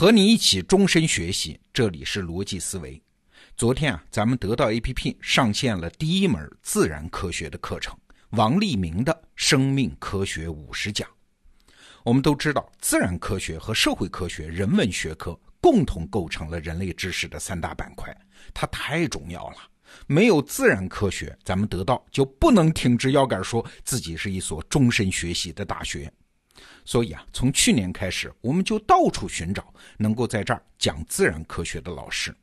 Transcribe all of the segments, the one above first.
和你一起终身学习，这里是逻辑思维。昨天啊，咱们得到 APP 上线了第一门自然科学的课程——王立明的《生命科学五十讲》。我们都知道，自然科学和社会科学、人文学科共同构成了人类知识的三大板块，它太重要了。没有自然科学，咱们得到就不能挺直腰杆说自己是一所终身学习的大学。所以啊，从去年开始，我们就到处寻找能够在这儿讲自然科学的老师。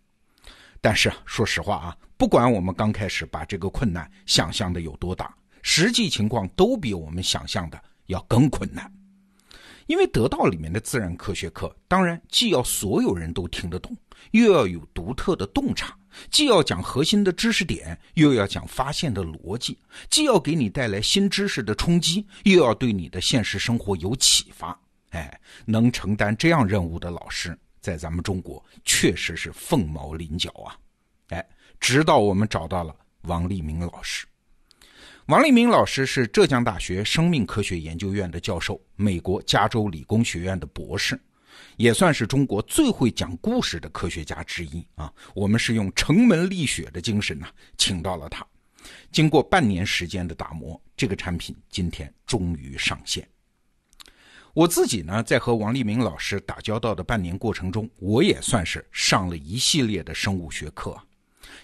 但是啊，说实话啊，不管我们刚开始把这个困难想象的有多大，实际情况都比我们想象的要更困难。因为得到里面的自然科学课，当然既要所有人都听得懂，又要有独特的洞察，既要讲核心的知识点，又要讲发现的逻辑，既要给你带来新知识的冲击，又要对你的现实生活有启发。哎，能承担这样任务的老师，在咱们中国确实是凤毛麟角啊！哎，直到我们找到了王立明老师。王立明老师是浙江大学生命科学研究院的教授，美国加州理工学院的博士，也算是中国最会讲故事的科学家之一啊。我们是用城门立雪的精神呢，请到了他。经过半年时间的打磨，这个产品今天终于上线。我自己呢，在和王立明老师打交道的半年过程中，我也算是上了一系列的生物学课。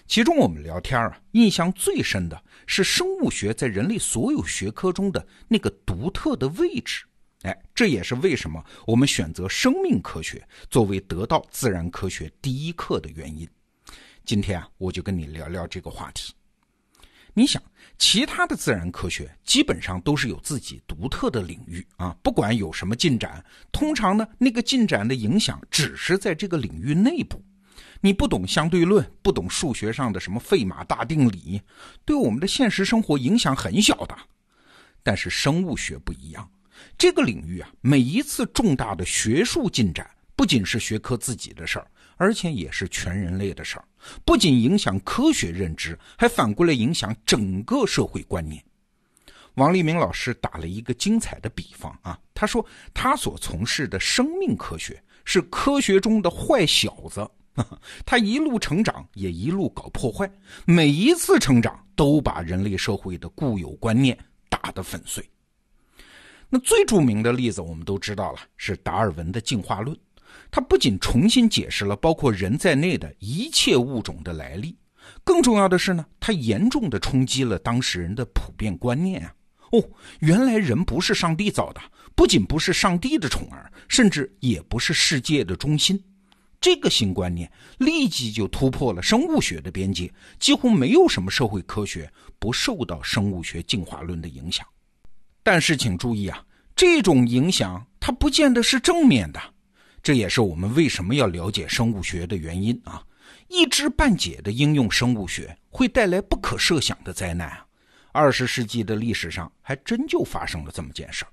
其中我们聊天啊，印象最深的是生物学在人类所有学科中的那个独特的位置。哎，这也是为什么我们选择生命科学作为得到自然科学第一课的原因。今天啊，我就跟你聊聊这个话题。你想，其他的自然科学基本上都是有自己独特的领域啊，不管有什么进展，通常呢，那个进展的影响只是在这个领域内部。你不懂相对论，不懂数学上的什么费马大定理，对我们的现实生活影响很小的。但是生物学不一样，这个领域啊，每一次重大的学术进展，不仅是学科自己的事儿，而且也是全人类的事儿。不仅影响科学认知，还反过来影响整个社会观念。王立明老师打了一个精彩的比方啊，他说他所从事的生命科学是科学中的坏小子。他一路成长，也一路搞破坏，每一次成长都把人类社会的固有观念打得粉碎。那最著名的例子我们都知道了，是达尔文的进化论。他不仅重新解释了包括人在内的一切物种的来历，更重要的是呢，他严重的冲击了当事人的普遍观念啊！哦，原来人不是上帝造的，不仅不是上帝的宠儿，甚至也不是世界的中心。这个新观念立即就突破了生物学的边界，几乎没有什么社会科学不受到生物学进化论的影响。但是请注意啊，这种影响它不见得是正面的，这也是我们为什么要了解生物学的原因啊！一知半解的应用生物学会带来不可设想的灾难啊！二十世纪的历史上还真就发生了这么件事儿。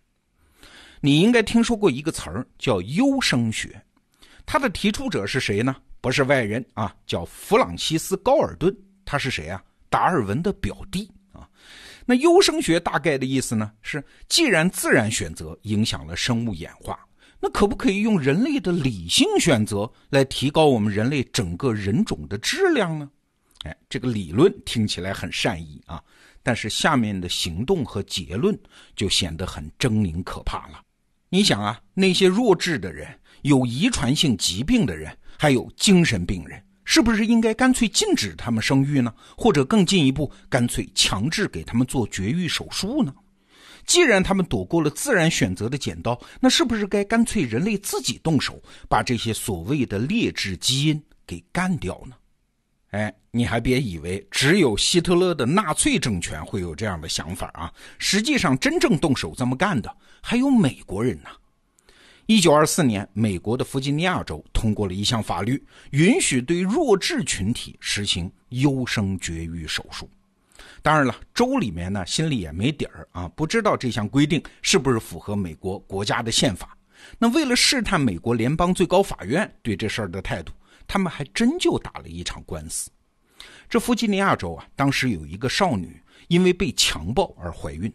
你应该听说过一个词儿叫优生学。他的提出者是谁呢？不是外人啊，叫弗朗西斯·高尔顿。他是谁啊？达尔文的表弟啊。那优生学大概的意思呢，是既然自然选择影响了生物演化，那可不可以用人类的理性选择来提高我们人类整个人种的质量呢？哎，这个理论听起来很善意啊，但是下面的行动和结论就显得很狰狞可怕了。你想啊，那些弱智的人。有遗传性疾病的人，还有精神病人，是不是应该干脆禁止他们生育呢？或者更进一步，干脆强制给他们做绝育手术呢？既然他们躲过了自然选择的剪刀，那是不是该干脆人类自己动手，把这些所谓的劣质基因给干掉呢？哎，你还别以为只有希特勒的纳粹政权会有这样的想法啊！实际上，真正动手这么干的还有美国人呢。一九二四年，美国的弗吉尼亚州通过了一项法律，允许对弱智群体实行优生绝育手术。当然了，州里面呢心里也没底儿啊，不知道这项规定是不是符合美国国家的宪法。那为了试探美国联邦最高法院对这事儿的态度，他们还真就打了一场官司。这弗吉尼亚州啊，当时有一个少女因为被强暴而怀孕。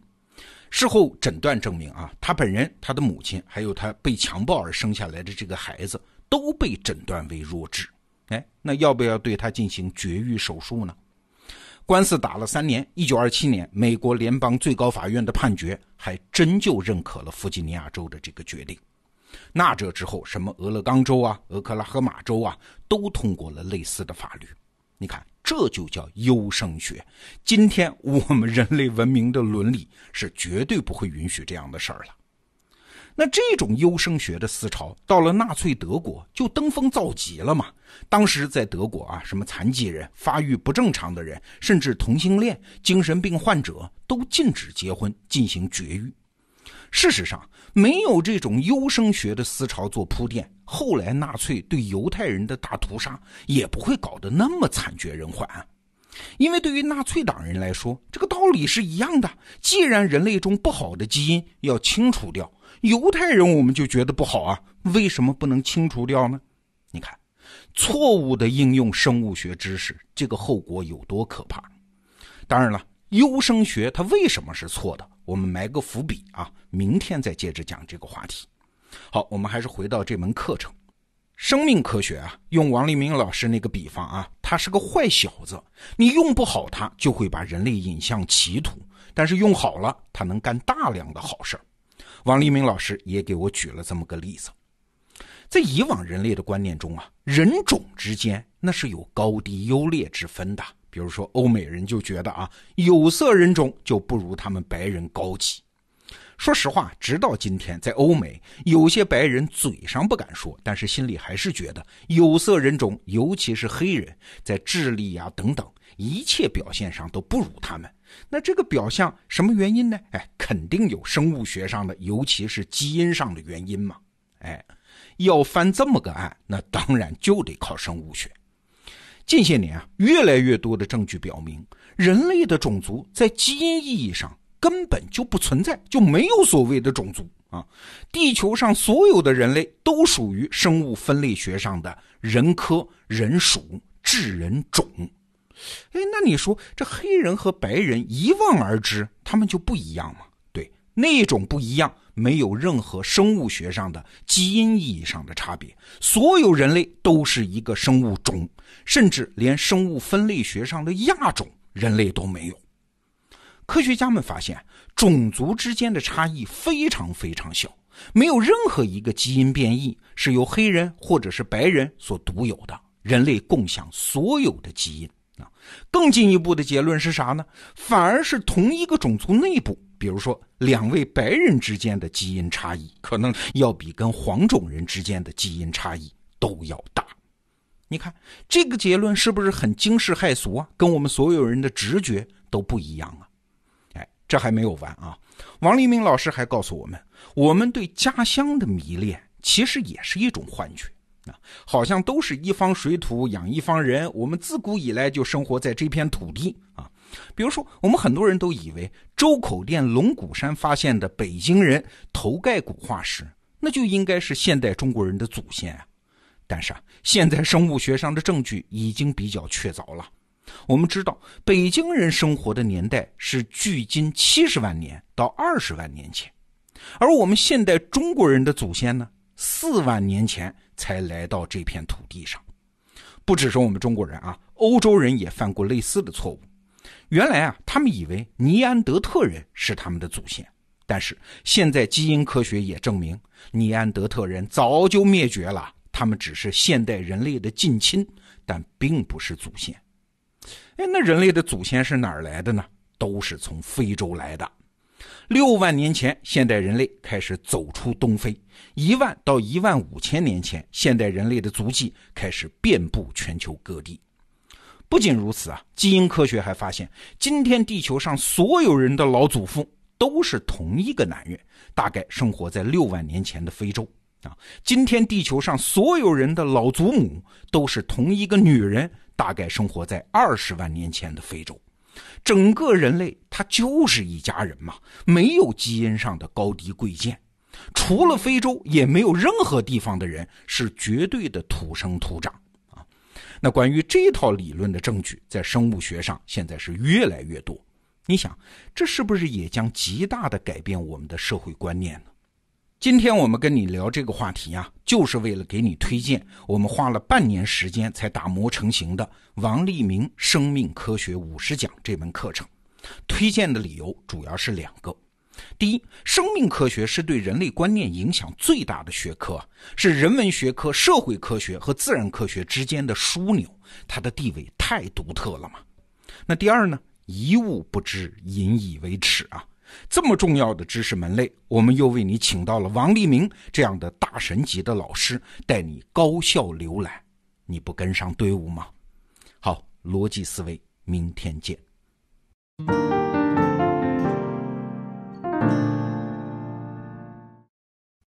事后诊断证明啊，他本人、他的母亲，还有他被强暴而生下来的这个孩子，都被诊断为弱智。哎，那要不要对他进行绝育手术呢？官司打了三年，一九二七年，美国联邦最高法院的判决还真就认可了弗吉尼亚州的这个决定。那这之后，什么俄勒冈州啊、俄克拉荷马州啊，都通过了类似的法律。你看，这就叫优生学。今天我们人类文明的伦理是绝对不会允许这样的事儿了。那这种优生学的思潮到了纳粹德国就登峰造极了嘛？当时在德国啊，什么残疾人、发育不正常的人，甚至同性恋、精神病患者都禁止结婚进行绝育。事实上，没有这种优生学的思潮做铺垫，后来纳粹对犹太人的大屠杀也不会搞得那么惨绝人寰。因为对于纳粹党人来说，这个道理是一样的。既然人类中不好的基因要清除掉，犹太人我们就觉得不好啊，为什么不能清除掉呢？你看，错误的应用生物学知识，这个后果有多可怕？当然了，优生学它为什么是错的？我们埋个伏笔啊，明天再接着讲这个话题。好，我们还是回到这门课程，生命科学啊，用王立明老师那个比方啊，他是个坏小子，你用不好他，就会把人类引向歧途；但是用好了，他能干大量的好事。王立明老师也给我举了这么个例子，在以往人类的观念中啊，人种之间那是有高低优劣之分的。比如说，欧美人就觉得啊，有色人种就不如他们白人高级。说实话，直到今天，在欧美，有些白人嘴上不敢说，但是心里还是觉得有色人种，尤其是黑人，在智力呀等等一切表现上都不如他们。那这个表象什么原因呢？哎，肯定有生物学上的，尤其是基因上的原因嘛。哎，要翻这么个案，那当然就得靠生物学。近些年啊，越来越多的证据表明，人类的种族在基因意义上根本就不存在，就没有所谓的种族啊。地球上所有的人类都属于生物分类学上的人科、人属、智人种。哎，那你说这黑人和白人一望而知，他们就不一样吗？对，那种不一样没有任何生物学上的基因意义上的差别。所有人类都是一个生物种，甚至连生物分类学上的亚种，人类都没有。科学家们发现，种族之间的差异非常非常小，没有任何一个基因变异是由黑人或者是白人所独有的，人类共享所有的基因。啊，更进一步的结论是啥呢？反而是同一个种族内部，比如说两位白人之间的基因差异，可能要比跟黄种人之间的基因差异都要大。你看这个结论是不是很惊世骇俗啊？跟我们所有人的直觉都不一样啊！哎，这还没有完啊！王立明老师还告诉我们，我们对家乡的迷恋其实也是一种幻觉。啊，好像都是一方水土养一方人，我们自古以来就生活在这片土地啊。比如说，我们很多人都以为周口店龙骨山发现的北京人头盖骨化石，那就应该是现代中国人的祖先啊。但是啊，现在生物学上的证据已经比较确凿了。我们知道，北京人生活的年代是距今七十万年到二十万年前，而我们现代中国人的祖先呢，四万年前。才来到这片土地上，不只是我们中国人啊，欧洲人也犯过类似的错误。原来啊，他们以为尼安德特人是他们的祖先，但是现在基因科学也证明，尼安德特人早就灭绝了，他们只是现代人类的近亲，但并不是祖先。哎，那人类的祖先是哪儿来的呢？都是从非洲来的。六万年前，现代人类开始走出东非；一万到一万五千年前，现代人类的足迹开始遍布全球各地。不仅如此啊，基因科学还发现，今天地球上所有人的老祖父都是同一个男人，大概生活在六万年前的非洲啊。今天地球上所有人的老祖母都是同一个女人，大概生活在二十万年前的非洲。整个人类，他就是一家人嘛，没有基因上的高低贵贱，除了非洲，也没有任何地方的人是绝对的土生土长。那关于这套理论的证据，在生物学上现在是越来越多。你想，这是不是也将极大的改变我们的社会观念呢？今天我们跟你聊这个话题啊，就是为了给你推荐我们花了半年时间才打磨成型的王立明《生命科学五十讲》这门课程。推荐的理由主要是两个：第一，生命科学是对人类观念影响最大的学科，是人文学科、社会科学和自然科学之间的枢纽，它的地位太独特了嘛。那第二呢？一物不知，引以为耻啊！这么重要的知识门类，我们又为你请到了王立明这样的大神级的老师，带你高效浏览，你不跟上队伍吗？好，逻辑思维，明天见。